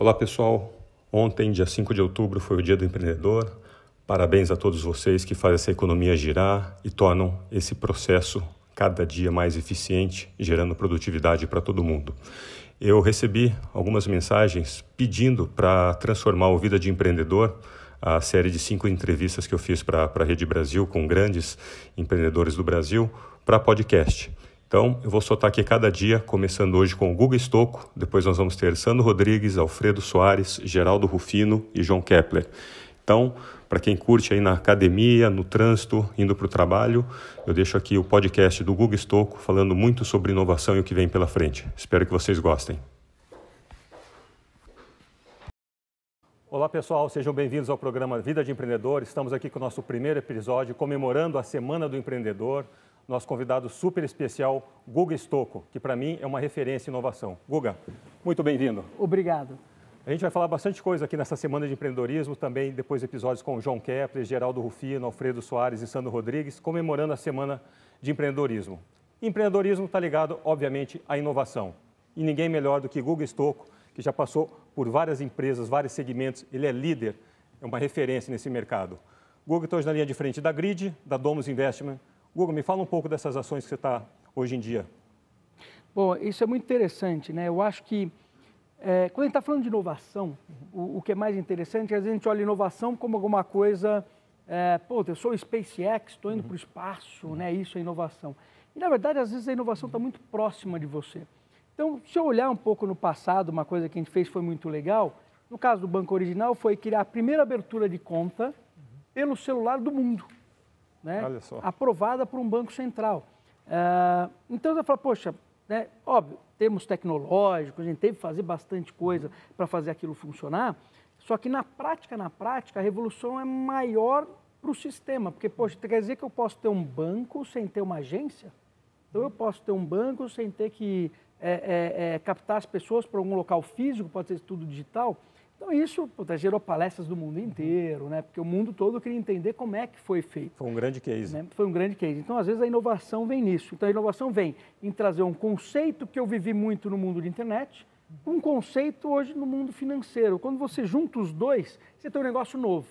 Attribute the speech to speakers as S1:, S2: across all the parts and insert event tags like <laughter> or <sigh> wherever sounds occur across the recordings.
S1: Olá pessoal, ontem, dia 5 de outubro, foi o Dia do Empreendedor. Parabéns a todos vocês que fazem essa economia girar e tornam esse processo cada dia mais eficiente, gerando produtividade para todo mundo. Eu recebi algumas mensagens pedindo para transformar o Vida de Empreendedor, a série de cinco entrevistas que eu fiz para a Rede Brasil com grandes empreendedores do Brasil, para podcast. Então, eu vou soltar aqui cada dia, começando hoje com o Guga Estocco, depois nós vamos ter Sandro Rodrigues, Alfredo Soares, Geraldo Rufino e João Kepler. Então, para quem curte aí na academia, no trânsito, indo para o trabalho, eu deixo aqui o podcast do Guga Estocco falando muito sobre inovação e o que vem pela frente. Espero que vocês gostem. Olá pessoal, sejam bem-vindos ao programa Vida de Empreendedor. Estamos aqui com o nosso primeiro episódio comemorando a Semana do Empreendedor nosso convidado super especial, Guga Stocco, que para mim é uma referência em inovação. Guga, muito bem-vindo.
S2: Obrigado.
S1: A gente vai falar bastante coisa aqui nessa semana de empreendedorismo, também depois episódios com o João Kepler, Geraldo Rufino, Alfredo Soares e Sandro Rodrigues, comemorando a semana de empreendedorismo. empreendedorismo está ligado, obviamente, à inovação. E ninguém melhor do que Guga Stocco, que já passou por várias empresas, vários segmentos, ele é líder, é uma referência nesse mercado. Guga está hoje na linha de frente da Grid, da Domus Investment, Google, me fala um pouco dessas ações que você está hoje em dia.
S2: Bom, isso é muito interessante, né? Eu acho que é, quando a gente está falando de inovação, o, o, que é mais interessante é a gente olha inovação como alguma coisa, é, pô, eu sou SpaceX, estou indo uhum. para o espaço, né? Isso é inovação. E na verdade, às vezes a inovação está muito próxima de você. Então, se eu olhar um pouco no passado, uma coisa que a gente fez foi muito legal. No caso do Banco Original, foi criar a primeira abertura de conta pelo celular do mundo né, aprovada por um banco central. Uh, então eu falo, poxa, né, óbvio, temos tecnológicos, a gente teve que fazer bastante coisa para fazer aquilo funcionar, só que na prática, na prática, a revolução é maior para o sistema, porque, poxa, quer dizer que eu posso ter um banco sem ter uma agência? Então eu posso ter um banco sem ter que é, é, é, captar as pessoas para algum local físico, pode ser tudo digital. Então isso puta, gerou palestras do mundo inteiro, né? Porque o mundo todo queria entender como é que foi feito.
S1: Foi um grande case.
S2: Né? Foi um grande case. Então, às vezes, a inovação vem nisso. Então, a inovação vem em trazer um conceito que eu vivi muito no mundo de internet, um conceito hoje no mundo financeiro. Quando você junta os dois, você tem um negócio novo.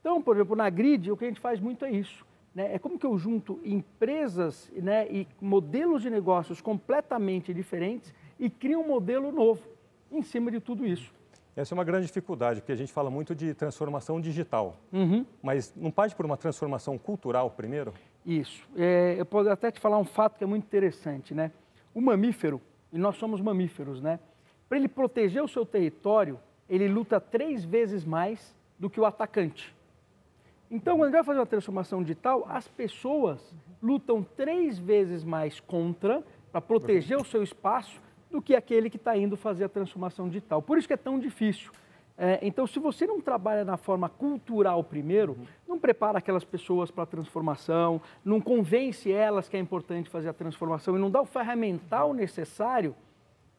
S2: Então, por exemplo, na Grid, o que a gente faz muito é isso. Né? É como que eu junto empresas né, e modelos de negócios completamente diferentes e crio um modelo novo em cima de tudo isso.
S1: Essa é uma grande dificuldade, porque a gente fala muito de transformação digital, uhum. mas não parte por uma transformação cultural primeiro?
S2: Isso. É, eu posso até te falar um fato que é muito interessante, né? O mamífero, e nós somos mamíferos, né? Para ele proteger o seu território, ele luta três vezes mais do que o atacante. Então, quando gente vai fazer uma transformação digital, as pessoas lutam três vezes mais contra, para proteger o seu espaço, do que aquele que está indo fazer a transformação digital. Por isso que é tão difícil. É, então, se você não trabalha na forma cultural primeiro, não prepara aquelas pessoas para a transformação, não convence elas que é importante fazer a transformação e não dá o ferramental necessário,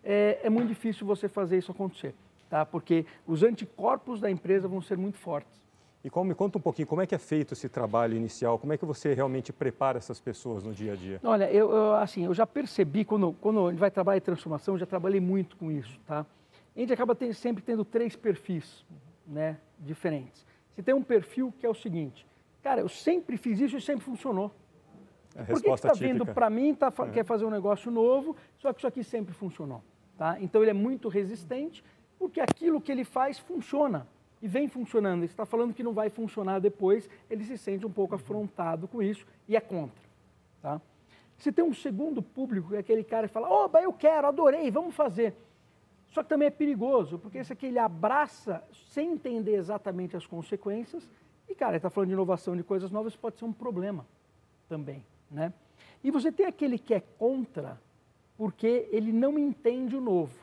S2: é, é muito difícil você fazer isso acontecer, tá? Porque os anticorpos da empresa vão ser muito fortes.
S1: E como, me conta um pouquinho, como é que é feito esse trabalho inicial? Como é que você realmente prepara essas pessoas no dia a dia?
S2: Olha, eu, eu assim, eu já percebi, quando, quando a gente vai trabalhar em transformação, já trabalhei muito com isso, tá? A gente acaba ter, sempre tendo três perfis, né, diferentes. Você tem um perfil que é o seguinte, cara, eu sempre fiz isso e sempre funcionou. A Por que está vindo para mim, tá, é. quer fazer um negócio novo, só que isso aqui sempre funcionou, tá? Então ele é muito resistente, porque aquilo que ele faz funciona e vem funcionando. está falando que não vai funcionar depois, ele se sente um pouco afrontado com isso e é contra. Tá? Se tem um segundo público, que é aquele cara que fala, oba, eu quero, adorei, vamos fazer. Só que também é perigoso, porque esse aqui ele abraça sem entender exatamente as consequências. E, cara, está falando de inovação, de coisas novas, pode ser um problema também. Né? E você tem aquele que é contra, porque ele não entende o novo.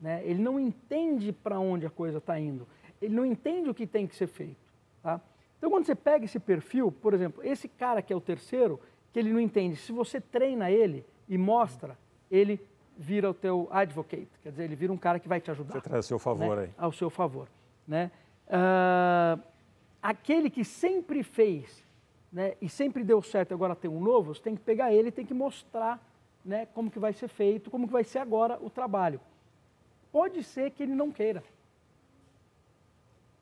S2: Né? Ele não entende para onde a coisa está indo ele não entende o que tem que ser feito. Tá? Então, quando você pega esse perfil, por exemplo, esse cara que é o terceiro, que ele não entende, se você treina ele e mostra, ele vira o teu advocate, quer dizer, ele vira um cara que vai te ajudar.
S1: Você traz ao seu favor
S2: né?
S1: aí.
S2: Ao seu favor. Né? Uh, aquele que sempre fez né, e sempre deu certo agora tem um novo, você tem que pegar ele e tem que mostrar né, como que vai ser feito, como que vai ser agora o trabalho. pode ser que ele não queira.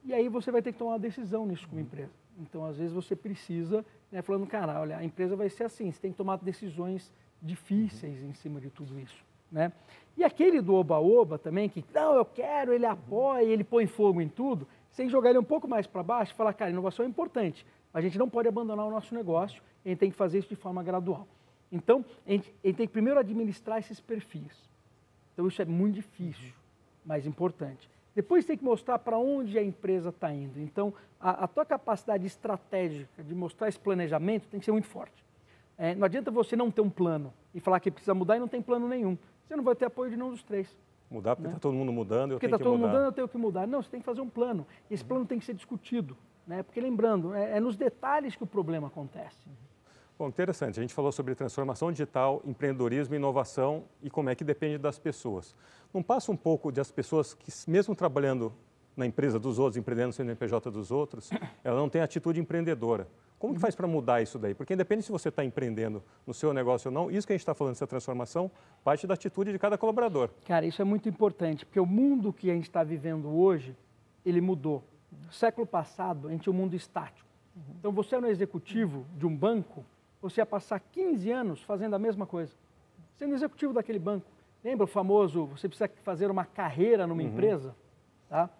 S2: E aí você vai ter que tomar uma decisão nisso como empresa. Então, às vezes, você precisa, né, falando, cara, olha, a empresa vai ser assim, você tem que tomar decisões difíceis em cima de tudo isso. Né? E aquele do oba-oba também, que não, eu quero, ele apoia, ele põe fogo em tudo, que jogar ele um pouco mais para baixo e falar, cara, inovação é importante, a gente não pode abandonar o nosso negócio, a gente tem que fazer isso de forma gradual. Então, a gente, a gente tem que primeiro administrar esses perfis. Então, isso é muito difícil, mas importante. Depois tem que mostrar para onde a empresa está indo. Então, a, a, tua capacidade estratégica de mostrar esse planejamento tem que ser muito forte. É, não adianta você não ter um plano e falar que precisa mudar e não tem plano nenhum. Você não vai ter apoio de nenhum dos três.
S1: Mudar porque está né? todo mundo mudando, eu porque
S2: tenho
S1: tá que mudar.
S2: Porque está todo mundo mudando, eu tenho que mudar. Não, você tem que fazer um plano. E esse plano tem que ser discutido. Né? Porque, lembrando, é, é nos detalhes que o problema acontece.
S1: Bom, interessante. A gente falou sobre transformação digital, empreendedorismo, inovação e como é que depende das pessoas. Não passa um pouco das pessoas que, mesmo trabalhando na empresa dos outros, empreendendo no CNPJ dos outros, <clears throat> ela não tem atitude empreendedora. Como que faz para mudar isso daí? Porque independente se você está empreendendo no seu negócio ou não, isso que a gente está falando, essa transformação, parte da atitude de cada colaborador.
S2: Cara, isso é muito importante, porque o mundo que a gente está vivendo hoje, ele mudou. No século passado, a gente tinha um mundo estático. Então, você era um executivo de um banco, você ia passar 15 anos fazendo a mesma coisa, sendo executivo daquele banco. Lembra o famoso, você precisa fazer uma carreira numa uhum. empresa? Tá?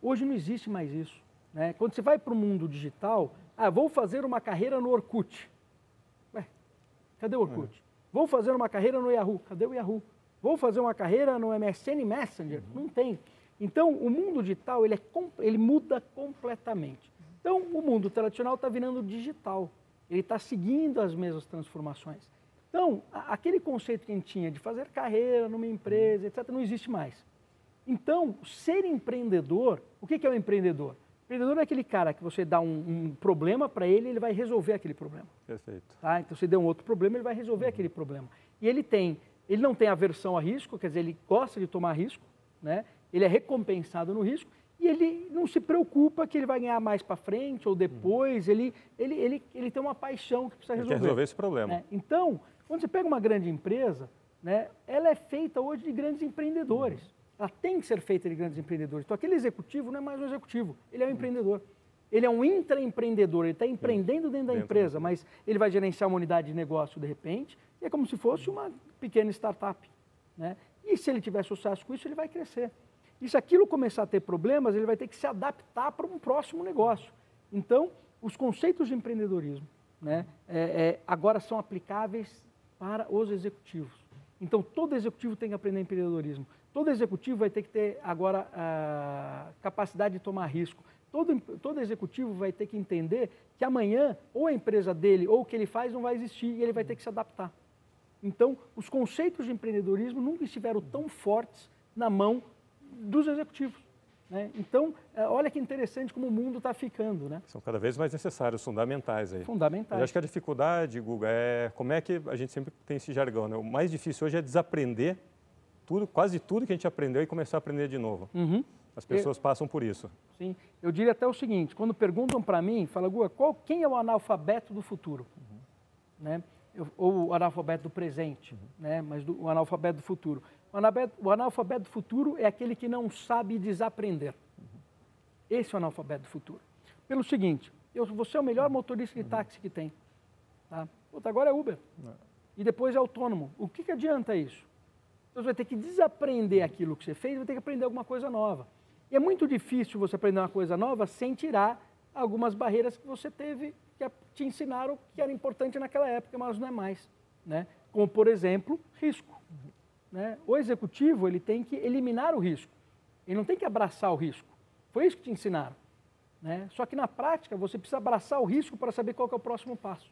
S2: Hoje não existe mais isso. Né? Quando você vai para o mundo digital, ah, vou fazer uma carreira no Orkut. Ué, cadê o Orkut? Uhum. Vou fazer uma carreira no Yahoo. Cadê o Yahoo? Vou fazer uma carreira no MSN Messenger. Uhum. Não tem. Então, o mundo digital, ele, é, ele muda completamente. Então, o mundo tradicional está virando digital ele está seguindo as mesmas transformações. Então, aquele conceito que a gente tinha de fazer carreira numa empresa, etc., não existe mais. Então, ser empreendedor, o que é o um empreendedor? Empreendedor é aquele cara que você dá um, um problema para ele, ele vai resolver aquele problema.
S1: Perfeito.
S2: Tá? Então, você deu um outro problema, ele vai resolver uhum. aquele problema. E ele tem, ele não tem aversão a risco, quer dizer, ele gosta de tomar risco, né? ele é recompensado no risco, e ele não se preocupa que ele vai ganhar mais para frente ou depois, uhum. ele, ele, ele, ele tem uma paixão que precisa resolver.
S1: Ele quer resolver esse problema.
S2: Né? Então, quando você pega uma grande empresa, né, ela é feita hoje de grandes empreendedores. Uhum. Ela tem que ser feita de grandes empreendedores. Então, aquele executivo não é mais um executivo, ele é um uhum. empreendedor. Ele é um intraempreendedor, ele está empreendendo dentro da dentro empresa, do... mas ele vai gerenciar uma unidade de negócio de repente, e é como se fosse uma pequena startup. Né? E se ele tiver sucesso com isso, ele vai crescer. E se aquilo começar a ter problemas, ele vai ter que se adaptar para um próximo negócio. Então, os conceitos de empreendedorismo né, é, é, agora são aplicáveis para os executivos. Então, todo executivo tem que aprender empreendedorismo. Todo executivo vai ter que ter agora a capacidade de tomar risco. Todo, todo executivo vai ter que entender que amanhã ou a empresa dele ou o que ele faz não vai existir e ele vai ter que se adaptar. Então, os conceitos de empreendedorismo nunca estiveram tão fortes na mão dos executivos. Né? Então, é, olha que interessante como o mundo está ficando. Né?
S1: São cada vez mais necessários, fundamentais. Aí.
S2: Fundamentais.
S1: Eu acho que a dificuldade, Guga, é como é que a gente sempre tem esse jargão. Né? O mais difícil hoje é desaprender tudo, quase tudo que a gente aprendeu e começar a aprender de novo.
S2: Uhum.
S1: As pessoas eu, passam por isso.
S2: Sim. Eu diria até o seguinte, quando perguntam para mim, fala, Guga, qual, quem é o analfabeto do futuro? Uhum. Né? Eu, ou o analfabeto do presente, uhum. né? mas do, o analfabeto do futuro. O analfabeto do futuro é aquele que não sabe desaprender. Esse é o analfabeto futuro. Pelo seguinte, eu, você é o melhor motorista de táxi que tem. Tá? Puta, agora é Uber. E depois é autônomo. O que, que adianta isso? Então, você vai ter que desaprender aquilo que você fez, vai ter que aprender alguma coisa nova. E é muito difícil você aprender uma coisa nova sem tirar algumas barreiras que você teve, que te ensinaram que era importante naquela época, mas não é mais. Né? Como, por exemplo, risco. Né? O executivo ele tem que eliminar o risco. Ele não tem que abraçar o risco. Foi isso que te ensinaram. Né? Só que na prática você precisa abraçar o risco para saber qual é o próximo passo.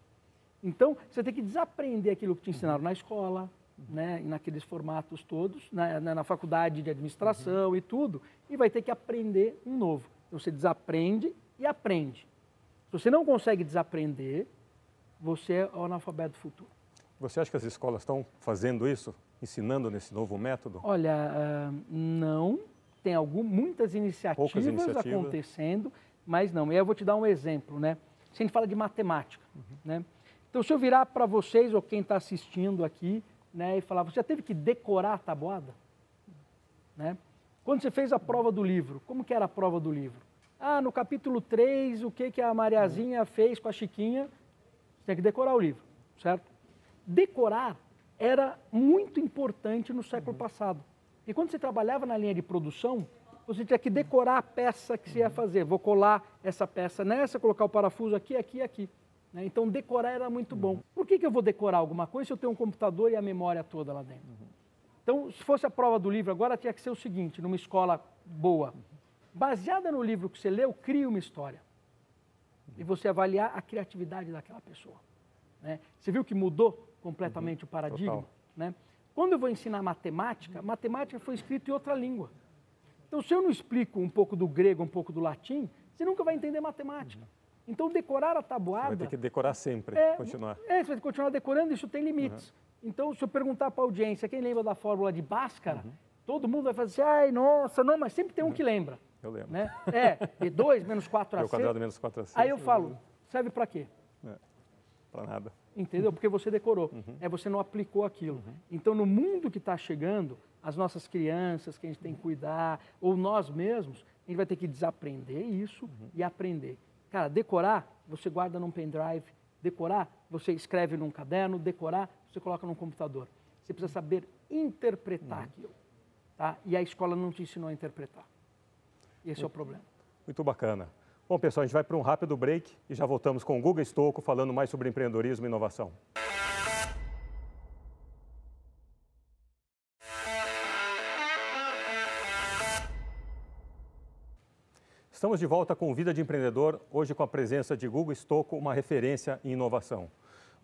S2: Então você tem que desaprender aquilo que te ensinaram na escola, né, naqueles formatos todos, na, na, na faculdade de administração uhum. e tudo, e vai ter que aprender um novo. Então você desaprende e aprende. Se você não consegue desaprender, você é o analfabeto futuro.
S1: Você acha que as escolas estão fazendo isso? Ensinando nesse novo método?
S2: Olha, uh, não. Tem algum, muitas iniciativas, iniciativas, acontecendo, mas não. E aí eu vou te dar um exemplo, né? Se a gente fala de matemática, uhum. né? Então, se eu virar para vocês ou quem está assistindo aqui, né, e falar, você já teve que decorar a tabuada? Né? Quando você fez a prova do livro, como que era a prova do livro? Ah, no capítulo 3, o que, que a Mariazinha fez com a Chiquinha? Você tem que decorar o livro, certo? Decorar era muito importante no século passado. E quando você trabalhava na linha de produção, você tinha que decorar a peça que você ia fazer. Vou colar essa peça nessa, colocar o parafuso aqui, aqui e aqui. Né? Então, decorar era muito bom. Por que, que eu vou decorar alguma coisa se eu tenho um computador e a memória toda lá dentro? Então, se fosse a prova do livro agora, tinha que ser o seguinte, numa escola boa. Baseada no livro que você leu, crie uma história. E você avaliar a criatividade daquela pessoa. Né? Você viu que mudou completamente uhum. o paradigma? Né? Quando eu vou ensinar matemática, matemática foi escrita em outra língua. Então, se eu não explico um pouco do grego, um pouco do latim, você nunca vai entender matemática. Uhum. Então, decorar a tabuada... Você
S1: vai ter que decorar sempre, é, continuar.
S2: É, você vai continuar decorando, isso tem limites. Uhum. Então, se eu perguntar para a audiência, quem lembra da fórmula de Bhaskara, uhum. todo mundo vai fazer assim, ai, nossa, não, mas sempre tem um uhum. que lembra.
S1: Eu lembro.
S2: Né? É, D2 menos 4AC.
S1: O <laughs> quadrado menos 4AC.
S2: Aí eu falo, serve para quê? É,
S1: para nada.
S2: Entendeu? Porque você decorou. Uhum. É, você não aplicou aquilo. Uhum. Então, no mundo que está chegando, as nossas crianças que a gente tem que cuidar, ou nós mesmos, a gente vai ter que desaprender isso uhum. e aprender. Cara, decorar, você guarda num pendrive. Decorar, você escreve num caderno. Decorar, você coloca num computador. Você precisa saber interpretar uhum. aquilo. Tá? E a escola não te ensinou a interpretar. Esse muito, é o problema.
S1: Muito bacana. Bom, pessoal, a gente vai para um rápido break e já voltamos com o Guga Stocco falando mais sobre empreendedorismo e inovação. Estamos de volta com Vida de Empreendedor, hoje com a presença de Guga Stocco, uma referência em inovação.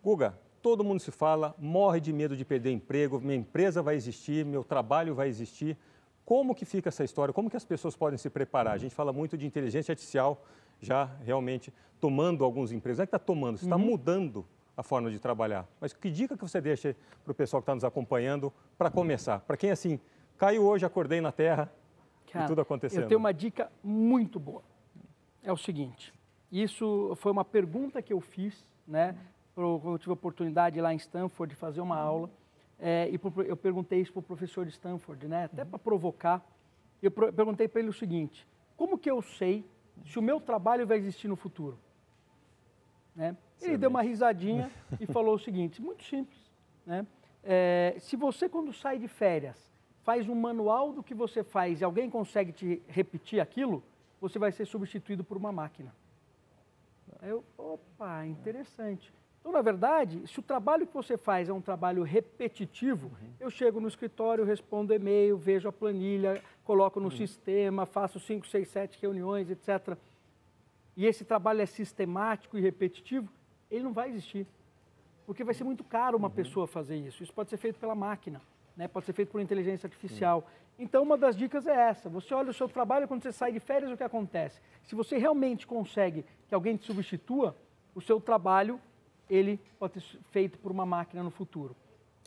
S1: Guga, todo mundo se fala, morre de medo de perder emprego, minha empresa vai existir, meu trabalho vai existir. Como que fica essa história? Como que as pessoas podem se preparar? A gente fala muito de inteligência artificial já realmente tomando alguns empregos. Não é que está tomando, está uhum. mudando a forma de trabalhar. Mas que dica que você deixa para o pessoal que está nos acompanhando para começar? Para quem assim, caiu hoje, acordei na terra Cara, e tudo acontecendo.
S2: Eu tenho uma dica muito boa. É o seguinte, isso foi uma pergunta que eu fiz, né? Eu tive a oportunidade lá em Stanford de fazer uma aula é, e eu perguntei isso para o professor de Stanford, né? Até para provocar. Eu perguntei para ele o seguinte: como que eu sei se o meu trabalho vai existir no futuro? Né? Ele deu uma risadinha <laughs> e falou o seguinte: muito simples. Né? É, se você, quando sai de férias, faz um manual do que você faz e alguém consegue te repetir aquilo, você vai ser substituído por uma máquina. Eu, opa, interessante. Então, na verdade, se o trabalho que você faz é um trabalho repetitivo, uhum. eu chego no escritório, respondo e-mail, vejo a planilha, coloco no uhum. sistema, faço 5, 6, 7 reuniões, etc. E esse trabalho é sistemático e repetitivo, ele não vai existir. Porque vai ser muito caro uma uhum. pessoa fazer isso. Isso pode ser feito pela máquina, né? pode ser feito por inteligência artificial. Então, uma das dicas é essa. Você olha o seu trabalho, quando você sai de férias, o que acontece? Se você realmente consegue que alguém te substitua, o seu trabalho ele pode ser feito por uma máquina no futuro.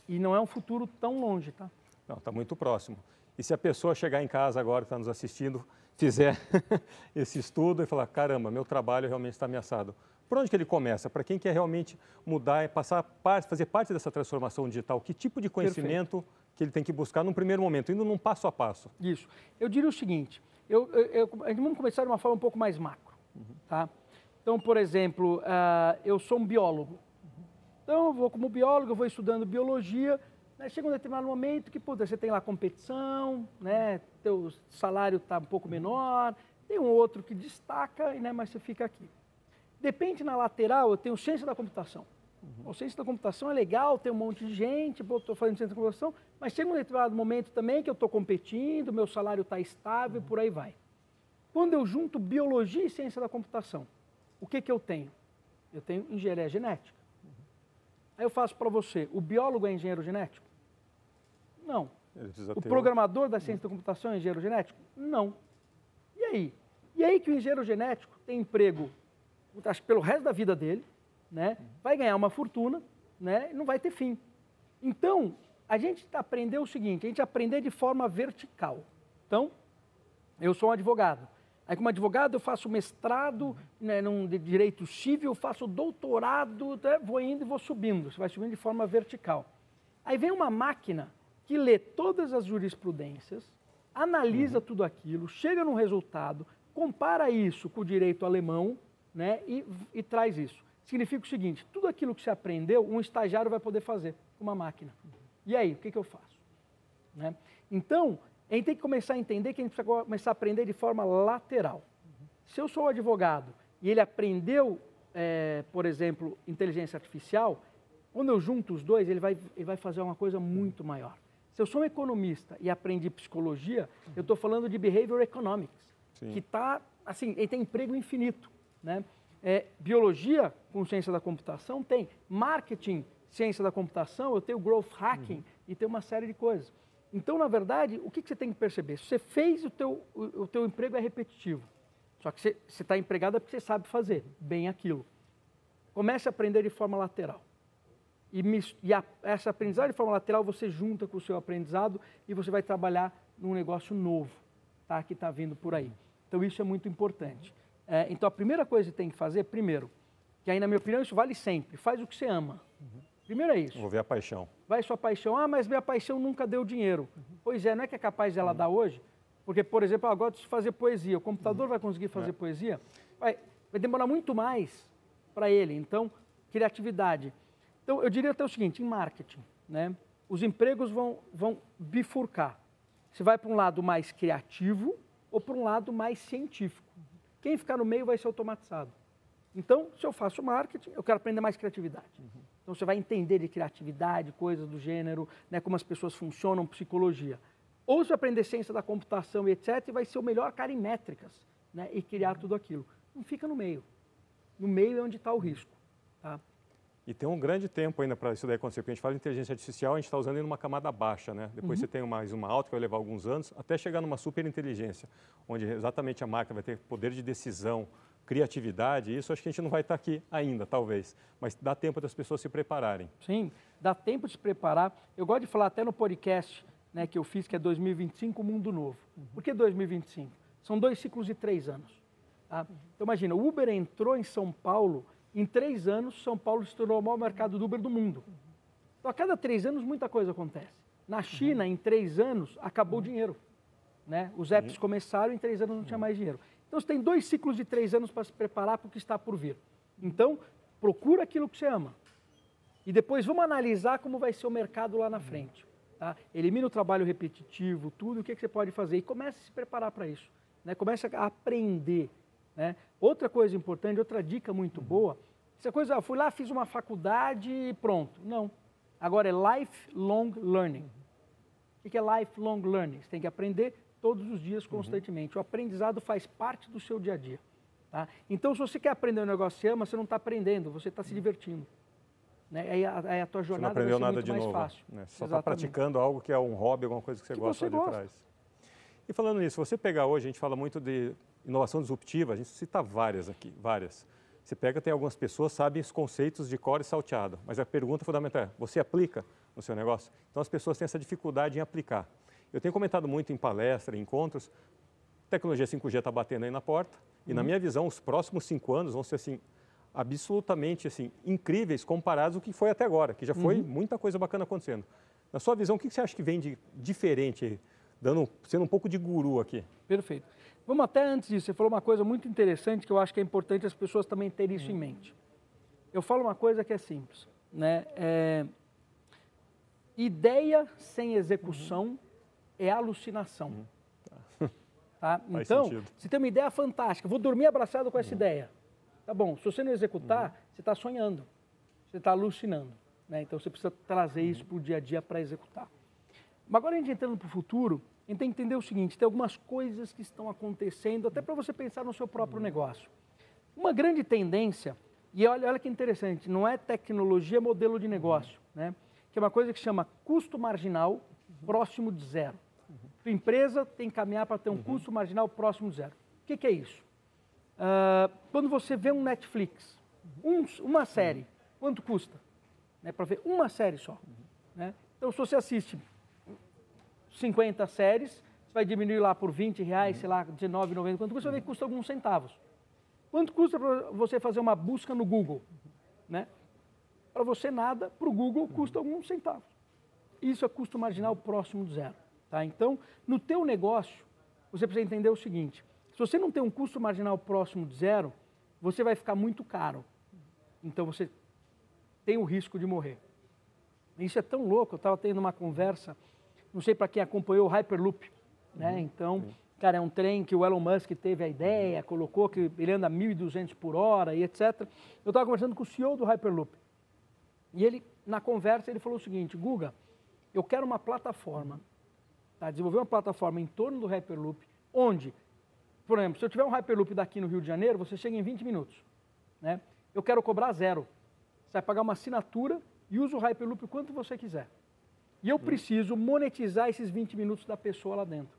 S2: E não é um futuro tão longe, tá?
S1: Não, está muito próximo. E se a pessoa chegar em casa agora, está nos assistindo, <laughs> fizer <laughs> esse estudo e falar, caramba, meu trabalho realmente está ameaçado. Por onde que ele começa? Para quem quer realmente mudar e passar parte, fazer parte dessa transformação digital, que tipo de conhecimento Perfeito. que ele tem que buscar num primeiro momento, indo num passo a passo?
S2: Isso. Eu diria o seguinte, eu, eu, eu, vamos começar de uma forma um pouco mais macro, uhum. tá? Então, por exemplo, uh, eu sou um biólogo. Então, eu vou como biólogo, eu vou estudando biologia. Né? Chega um determinado momento que, puta, você tem lá competição, né? teu salário está um pouco menor, tem um outro que destaca, né? mas você fica aqui. Depende na lateral, eu tenho ciência da computação. Uhum. A ciência da computação é legal, tem um monte de gente, estou fazendo ciência da computação, mas chega um determinado momento também que eu estou competindo, meu salário está estável, uhum. por aí vai. Quando eu junto biologia e ciência da computação, o que, que eu tenho? Eu tenho engenharia genética. Aí eu faço para você, o biólogo é engenheiro genético? Não. O programador da ciência da computação é engenheiro genético? Não. E aí? E aí que o engenheiro genético tem emprego, acho que pelo resto da vida dele, né? vai ganhar uma fortuna né? e não vai ter fim. Então, a gente aprendeu o seguinte, a gente aprender de forma vertical. Então, eu sou um advogado. Aí, como advogado, eu faço mestrado né, num, de direito civil, faço doutorado, né, vou indo e vou subindo. Você vai subindo de forma vertical. Aí vem uma máquina que lê todas as jurisprudências, analisa uhum. tudo aquilo, chega num resultado, compara isso com o direito alemão né, e, e traz isso. Significa o seguinte: tudo aquilo que você aprendeu, um estagiário vai poder fazer com uma máquina. E aí, o que, que eu faço? Né? Então, a gente tem que começar a entender que a gente precisa começar a aprender de forma lateral. Se eu sou um advogado e ele aprendeu, é, por exemplo, inteligência artificial, quando eu junto os dois, ele vai, ele vai fazer uma coisa muito maior. Se eu sou um economista e aprendi psicologia, eu estou falando de behavior economics, Sim. que está, assim, ele tem emprego infinito. Né? É, biologia com ciência da computação tem. Marketing, ciência da computação, eu tenho growth hacking uhum. e tem uma série de coisas. Então, na verdade, o que, que você tem que perceber? Você fez o teu, o, o teu emprego é repetitivo. Só que você está empregado é porque você sabe fazer bem aquilo. Comece a aprender de forma lateral. E, e a, essa aprendizagem de forma lateral você junta com o seu aprendizado e você vai trabalhar num negócio novo, tá? Que está vindo por aí. Então isso é muito importante. É, então a primeira coisa que tem que fazer, primeiro, que aí na minha opinião isso vale sempre, faz o que você ama. Primeiro é isso.
S1: Vou ver a paixão.
S2: Vai sua paixão. Ah, mas minha paixão nunca deu dinheiro. Uhum. Pois é, não é que é capaz dela uhum. dar hoje? Porque, por exemplo, eu gosto de fazer poesia. O computador uhum. vai conseguir fazer é. poesia? Vai, vai demorar muito mais para ele. Então, criatividade. Então, eu diria até o seguinte, em marketing, né, os empregos vão, vão bifurcar. Você vai para um lado mais criativo ou para um lado mais científico. Quem ficar no meio vai ser automatizado. Então, se eu faço marketing, eu quero aprender mais criatividade. Uhum. Então, você vai entender de criatividade, coisas do gênero, né, como as pessoas funcionam, psicologia. Ou você vai aprender ciência da computação e etc., e vai ser o melhor cara em métricas né, e criar tudo aquilo. Não fica no meio. No meio é onde está o risco. Tá?
S1: E tem um grande tempo ainda para isso daí acontecer, porque a gente fala de inteligência artificial, a gente está usando em uma camada baixa, né? Depois uhum. você tem mais uma alta, que vai levar alguns anos, até chegar numa super inteligência, onde exatamente a máquina vai ter poder de decisão, criatividade, isso acho que a gente não vai estar aqui ainda, talvez, mas dá tempo das pessoas se prepararem.
S2: Sim, dá tempo de se preparar. Eu gosto de falar até no podcast né, que eu fiz, que é 2025, Mundo Novo. Uhum. Por que 2025? São dois ciclos de três anos. Tá? Então imagina, o Uber entrou em São Paulo em três anos, São Paulo se tornou o maior mercado do Uber do mundo. Então, a cada três anos, muita coisa acontece. Na China, em três anos, acabou o dinheiro. Né? Os apps começaram, em três anos não tinha mais dinheiro. Então, você tem dois ciclos de três anos para se preparar para o que está por vir. Então, procura aquilo que você ama. E depois vamos analisar como vai ser o mercado lá na frente. Tá? Elimina o trabalho repetitivo, tudo, o que, que você pode fazer. E comece a se preparar para isso. Né? Comece a aprender. Né? Outra coisa importante, outra dica muito boa, essa coisa, eu fui lá, fiz uma faculdade e pronto. Não. Agora é lifelong learning. O que é lifelong learning? Você tem que aprender todos os dias, constantemente. Uhum. O aprendizado faz parte do seu dia a dia. Tá? Então, se você quer aprender um negócio que você ama, você não está aprendendo, você está se divertindo. Né? Aí, a, aí a tua jornada
S1: você não aprendeu nada de
S2: mais
S1: novo,
S2: fácil.
S1: Né? Só está praticando algo que é um hobby, alguma coisa que você
S2: que
S1: gosta
S2: você
S1: de
S2: gosta.
S1: trás. E falando nisso, você pegar hoje, a gente fala muito de inovação disruptiva, a gente cita várias aqui, várias. Você pega, tem algumas pessoas sabem os conceitos de core salteado, mas a pergunta fundamental é, você aplica no seu negócio? Então as pessoas têm essa dificuldade em aplicar. Eu tenho comentado muito em palestra, em encontros, tecnologia 5G está batendo aí na porta, e na uhum. minha visão, os próximos cinco anos vão ser assim, absolutamente assim, incríveis comparados ao que foi até agora, que já foi uhum. muita coisa bacana acontecendo. Na sua visão, o que você acha que vem de diferente, dando, sendo um pouco de guru aqui?
S2: Perfeito. Vamos até antes disso, você falou uma coisa muito interessante que eu acho que é importante as pessoas também terem isso em uhum. mente. Eu falo uma coisa que é simples, né? É, ideia sem execução uhum. É alucinação. Uhum. <laughs> Tá? Então, sentido. você tem uma ideia fantástica, vou dormir abraçado com essa uhum. ideia. Tá bom, se você não executar, uhum. você está sonhando, você está alucinando. Né? Então, você precisa trazer isso para o dia a dia para executar. Mas agora a gente entrando para o futuro, a gente tem que entender o seguinte: tem algumas coisas que estão acontecendo, até para você pensar no seu próprio negócio. Uma grande tendência, e olha, olha que interessante, não é tecnologia, é modelo de negócio, né? que é uma coisa que chama custo marginal próximo de zero. A empresa tem que caminhar para ter um custo marginal próximo de zero. O que, que é isso? Uh, quando você vê um Netflix, um, uma série, quanto custa? Né, para ver uma série só. Né? Então, se você assiste 50 séries, você vai diminuir lá por 20 reais, sei lá, R$19,90, quanto custa? Você vai ver que custa alguns centavos. Quanto custa para você fazer uma busca no Google? Né? Para você nada, para o Google custa alguns centavos. Isso é custo marginal próximo de zero. Tá? Então, no teu negócio, você precisa entender o seguinte, se você não tem um custo marginal próximo de zero, você vai ficar muito caro. Então, você tem o risco de morrer. Isso é tão louco, eu estava tendo uma conversa, não sei para quem acompanhou o Hyperloop, né? Uhum. Então, cara, é um trem que o Elon Musk teve a ideia, colocou que ele anda 1.200 por hora e etc. Eu estava conversando com o CEO do Hyperloop. E ele, na conversa, ele falou o seguinte, Guga, eu quero uma plataforma, tá? desenvolver uma plataforma em torno do Hyperloop, onde, por exemplo, se eu tiver um Hyperloop daqui no Rio de Janeiro, você chega em 20 minutos. Né? Eu quero cobrar zero. Você vai pagar uma assinatura e usa o Hyperloop o quanto você quiser. E eu hum. preciso monetizar esses 20 minutos da pessoa lá dentro.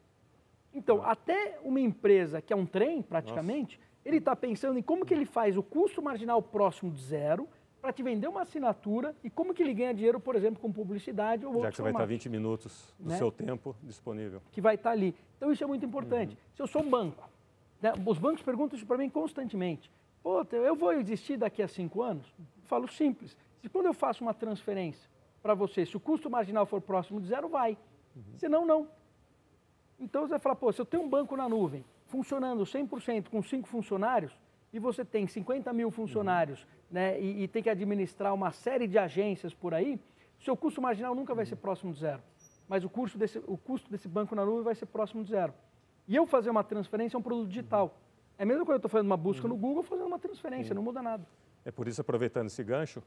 S2: Então, até uma empresa que é um trem, praticamente, Nossa. ele está pensando em como que ele faz o custo marginal próximo de zero para te vender uma assinatura e como que ele ganha dinheiro, por exemplo, com publicidade ou
S1: Já que você vai estar 20 minutos do né? seu tempo disponível.
S2: Que vai estar ali. Então, isso é muito importante. Uhum. Se eu sou um banco, né, os bancos perguntam isso para mim constantemente. Pô, eu vou existir daqui a cinco anos? Eu falo simples. Se quando eu faço uma transferência para você, se o custo marginal for próximo de zero, vai. Uhum. Senão, não. Então você vai falar, pô, se eu tenho um banco na nuvem funcionando 100% com cinco funcionários e você tem 50 mil funcionários uhum. Né, e, e, tem que administrar uma série de agências por aí, seu custo marginal nunca vai ser próximo de zero. Mas o custo, desse, o custo desse banco na nuvem vai ser próximo de zero. E eu fazer uma transferência é um produto digital. É mesmo quando eu estou fazendo uma busca no Google, fazendo uma transferência, não muda nada.
S1: É por isso, aproveitando esse gancho,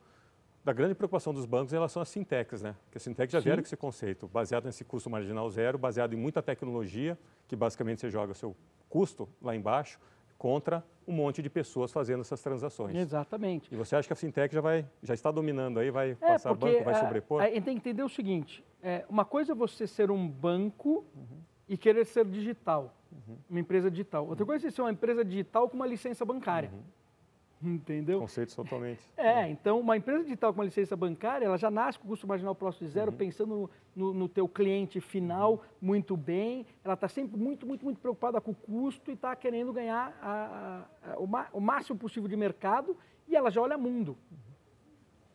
S1: da grande preocupação dos bancos em relação às fintechs, né? Porque as fintechs já Sim. vieram com esse conceito, baseado nesse custo marginal zero, baseado em muita tecnologia, que basicamente você joga o seu custo lá embaixo contra um monte de pessoas fazendo essas transações.
S2: Exatamente.
S1: E você acha que a fintech já vai, já está dominando aí, vai é, passar banco, vai sobrepor?
S2: A, a gente tem que entender o seguinte: é, uma coisa é você ser um banco uhum. e querer ser digital, uhum. uma empresa digital. Outra coisa é ser uma empresa digital com uma licença bancária. Uhum. <laughs> Entendeu?
S1: Conceitos totalmente.
S2: É, então uma empresa digital com uma licença bancária, ela já nasce com custo marginal próximo de zero, uhum. pensando no, no, no, teu cliente final uhum. muito bem, ela está sempre muito, muito, muito preocupada com o custo e está querendo ganhar a, a, a, o, o, máximo possível de mercado e ela já olha mundo.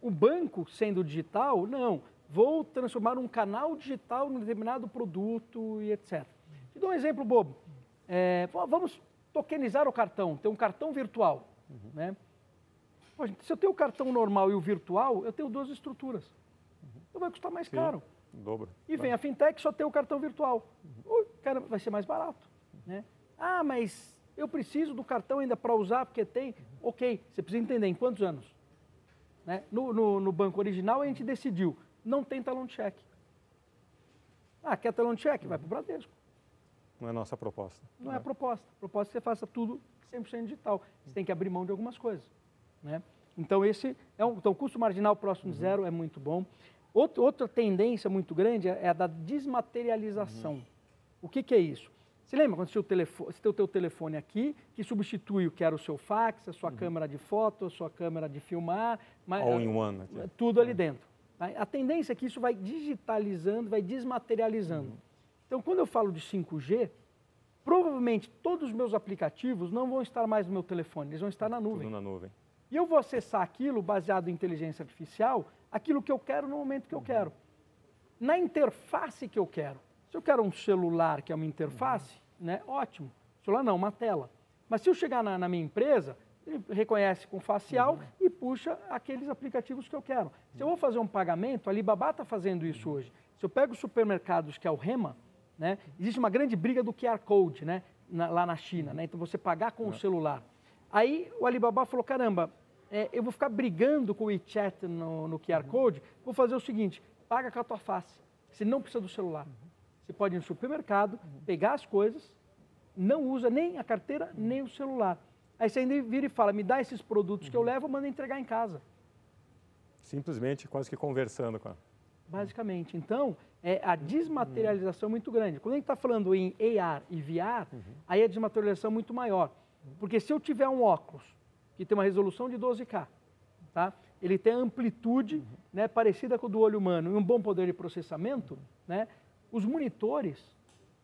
S2: O banco, sendo digital, não, vou transformar um canal digital num determinado produto e etc. Te dou um exemplo bobo. É, vamos tokenizar o cartão, ter um cartão virtual. Uhum. Né? Pô, se eu tenho o cartão normal e o virtual, eu tenho duas estruturas. Uhum. Então vai custar mais Sim, caro.
S1: Dobra.
S2: E vem a fintech só tem o cartão virtual. Uhum. cara, vai ser mais barato. Né? Ah, mas eu preciso do cartão ainda para usar porque tem. Ok, você precisa entender em quantos anos. Né? No, no, no, banco original a gente decidiu, não tem talão de cheque. Ah, quer talão de cheque? Vai para o Bradesco.
S1: Não é nossa proposta.
S2: Não é, a proposta. A proposta é que você faça tudo 100% digital. Você tem que abrir mão de algumas coisas. Né? Então, esse é um, então, o custo marginal próximo de zero é muito bom. Outro, outra tendência muito grande é a da desmaterialização. Uhum. O que, que, é isso? Você lembra quando você tem o teu telefone aqui, que substitui o que era o seu fax, a sua uhum. câmera de foto, a sua câmera de filmar.
S1: All in one.
S2: Aqui. Tudo ali é. dentro. A tendência é que isso vai digitalizando, vai desmaterializando. Uhum. Então, quando eu falo de 5G, provavelmente todos os meus aplicativos não vão estar mais no meu telefone, eles vão estar na nuvem.
S1: Tudo na nuvem.
S2: E eu vou acessar aquilo baseado em inteligência artificial, aquilo que eu quero no momento que eu quero. Na interface que eu quero. Se eu quero um celular que é uma interface, né, ótimo. Celular não, uma tela. Mas se eu chegar na, na minha empresa, ele reconhece com facial uhum. e puxa aqueles aplicativos que eu quero. Se eu vou fazer um pagamento, a Alibaba está fazendo isso hoje. Se eu pego os supermercados, que é o Rema, né? Existe uma grande briga do QR Code né? Na, lá na China, né? então você pagar com o celular. Aí o Alibaba falou, caramba, é, eu vou ficar brigando com o WeChat no, no QR uhum. Code, vou fazer o seguinte, paga com a tua face, você não precisa do celular. Uhum. Você pode ir no supermercado, uhum. pegar as coisas, não usa nem a carteira, nem o celular. Aí você ainda vira e fala, me dá esses produtos que eu levo, manda entregar em casa.
S1: Simplesmente quase que conversando com a
S2: basicamente. Então, é a desmaterialização é muito grande. Quando a gente está falando em AR e VR, uhum. aí a desmaterialização é muito maior. Porque se eu tiver um óculos que tem uma resolução de 12K, tá? ele tem amplitude uhum. né, parecida com o do olho humano e um bom poder de processamento, uhum. né, os monitores,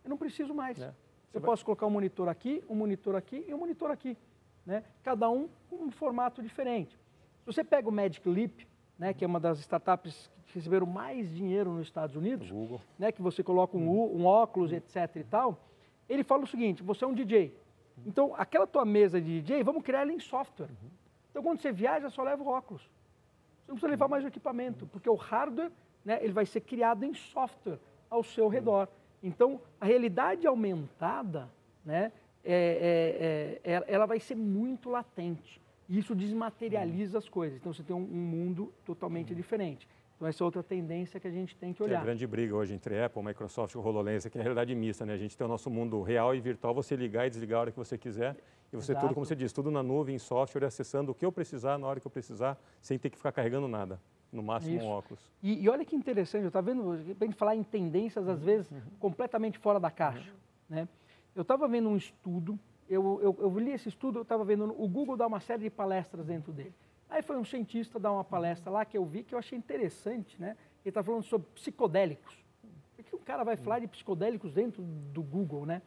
S2: eu não preciso mais. É. Eu vai... posso colocar um monitor aqui, um monitor aqui e um monitor aqui. Né? Cada um com um formato diferente. Se você pega o Magic Leap, né, que é uma das startups que receberam mais dinheiro nos Estados Unidos,
S1: Google.
S2: né, que você coloca um, um óculos, etc e tal, ele fala o seguinte, você é um DJ. Então, aquela tua mesa de DJ, vamos criar ela em software. Então, quando você viaja, só leva o óculos. Você não precisa levar mais o equipamento, porque o hardware né, ele vai ser criado em software ao seu redor. Então, a realidade aumentada, né, é, é, é, ela vai ser muito latente. Isso desmaterializa as coisas. Então, você tem um, um mundo totalmente diferente. Então, essa é outra tendência que a gente tem que olhar.
S1: É a grande briga hoje entre Apple, Microsoft e o HoloLens, que é a realidade mista, né? A gente tem o nosso mundo real e virtual, você ligar e desligar a hora que você quiser. E você Exato. tudo, como você diz, tudo na nuvem, em software, acessando o que eu precisar, na hora que eu precisar, sem ter que ficar carregando nada. No máximo Isso. um óculos.
S2: E, e, olha que interessante, eu estava vendo, gente falar em tendências, às vezes, uhum. completamente fora da caixa. Uhum. Né? Eu estava vendo um estudo, eu, eu, eu li esse estudo, eu estava vendo, o Google dá uma série de palestras dentro dele. Aí foi um cientista dar uma palestra lá que eu vi, que eu achei interessante, né? Ele está falando sobre psicodélicos. Por que o cara vai falar de psicodélicos dentro do Google, né?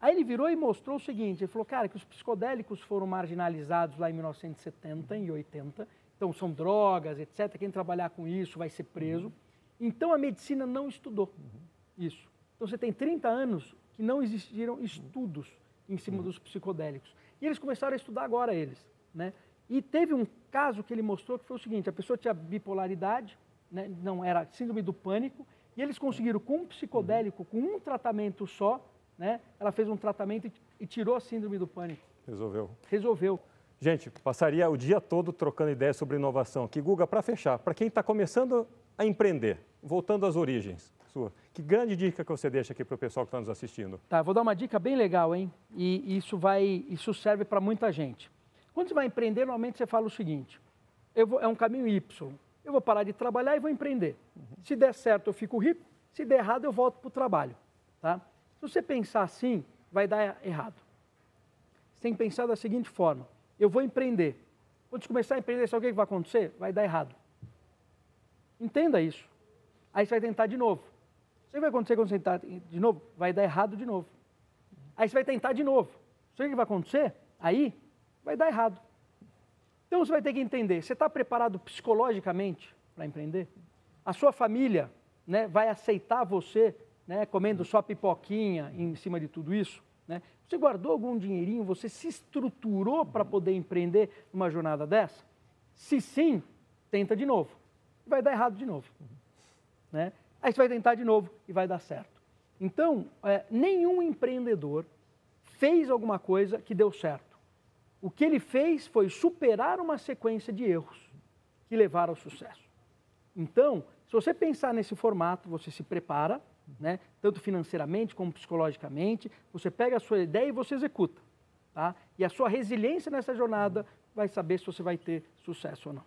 S2: Aí ele virou e mostrou o seguinte, ele falou, cara, que os psicodélicos foram marginalizados lá em 1970 e 80, então são drogas, etc. Quem trabalhar com isso vai ser preso. Então a medicina não estudou isso. Então você tem 30 anos que não existiram estudos em cima dos psicodélicos. E eles começaram a estudar agora eles, né? E teve um caso que ele mostrou que foi o seguinte, a pessoa tinha bipolaridade, né? não era síndrome do pânico, e eles conseguiram com um psicodélico, com um tratamento só, né? Ela fez um tratamento e tirou a síndrome do pânico.
S1: Resolveu.
S2: Resolveu.
S1: Gente, passaria o dia todo trocando ideias sobre inovação. Que Guga, para fechar, para quem está começando a empreender, voltando às origens, sua, que grande dica que você deixa aqui para o pessoal que está nos assistindo?
S2: Tá, vou dar uma dica bem legal, hein? E isso vai, isso serve para muita gente. Quando você vai empreender, normalmente você fala o seguinte: vou, é um caminho Y. Eu vou parar de trabalhar e vou empreender. Uhum. Se der certo, eu fico rico. Se der errado, eu volto para o trabalho. Tá? Se você pensar assim, vai dar errado. Você tem que pensar da seguinte forma: eu vou empreender. Quando você começar a empreender, sabe o que vai acontecer? Vai dar errado. Entenda isso. Aí você vai tentar de novo. Que vai acontecer quando você tentar de novo? Vai dar errado de novo. Aí você vai tentar de novo. O que vai acontecer? Aí vai dar errado. Então você vai ter que entender: você está preparado psicologicamente para empreender? A sua família né, vai aceitar você né, comendo só pipoquinha em cima de tudo isso? Né? Você guardou algum dinheirinho? Você se estruturou para poder empreender numa jornada dessa? Se sim, tenta de novo. Vai dar errado de novo. Né? Aí você vai tentar de novo e vai dar certo. Então, é, nenhum empreendedor fez alguma coisa que deu certo. O que ele fez foi superar uma sequência de erros que levaram ao sucesso. Então, se você pensar nesse formato, você se prepara, né? tanto financeiramente como psicologicamente, você pega a sua ideia e você executa. Tá? E a sua resiliência nessa jornada vai saber se você vai ter sucesso ou não.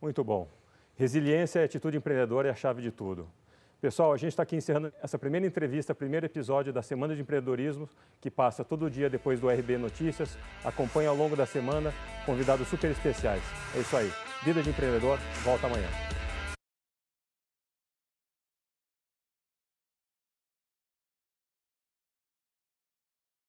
S1: Muito bom. Resiliência e atitude empreendedora é a chave de tudo. Pessoal, a gente está aqui encerrando essa primeira entrevista, primeiro episódio da Semana de Empreendedorismo, que passa todo dia depois do RB Notícias. Acompanhe ao longo da semana convidados super especiais. É isso aí. Vida de Empreendedor, volta amanhã.